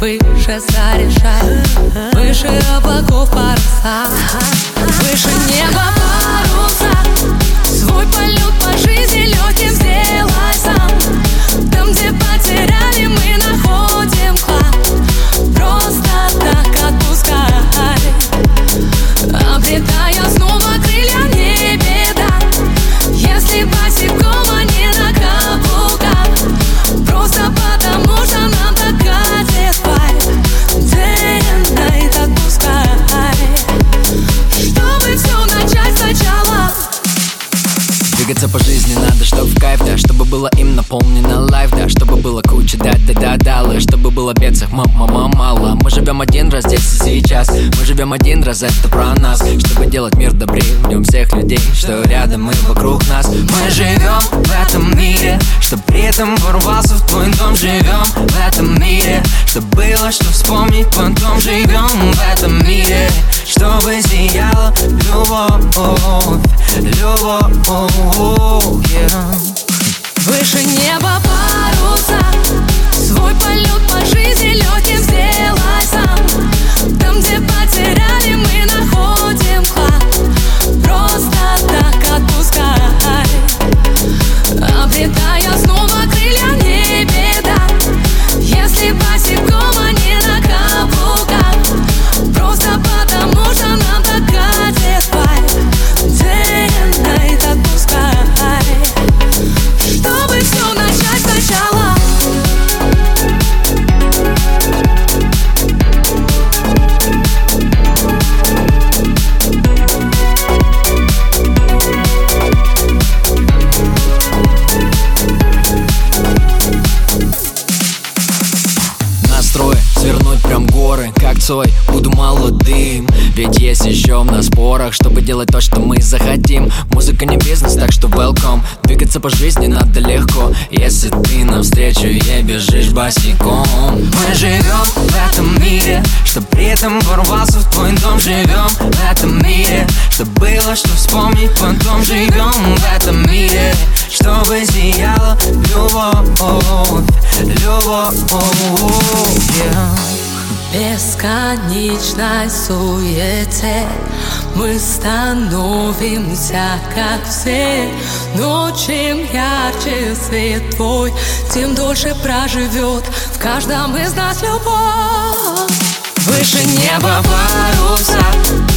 Выше зарешаю, выше облаков паруса Выше неба паруса. Было им наполнено лайф, да Чтобы было куча да-да-да-да Чтобы было бедцах мама мало Мы живем один раз здесь и сейчас. Мы живем один раз, это про нас. Чтобы делать мир добрее в нем всех людей Что рядом и вокруг нас. Мы живем в этом мире Чтоб при этом ворвался в твой дом. Живем в этом мире Чтоб было что вспомнить, потом живем в этом мире. Чтобы сияла любовь, любовь yeah. Выше неба горы, как Цой Буду молодым, ведь есть еще в нас порох Чтобы делать то, что мы захотим. Музыка не бизнес, так что welcome. Двигаться по жизни надо легко. Если ты навстречу ей бежишь босиком. Мы живем в этом мире Чтоб при этом ворвался в твой дом. Живем в этом мире Чтоб было что вспомнить, потом живем в этом мире Чтобы сияла любовь, любовь. Yeah. Бесконечной суете Мы становимся как все. Но чем ярче свет твой Тем дольше проживет в каждом из нас любовь. Выше неба паруса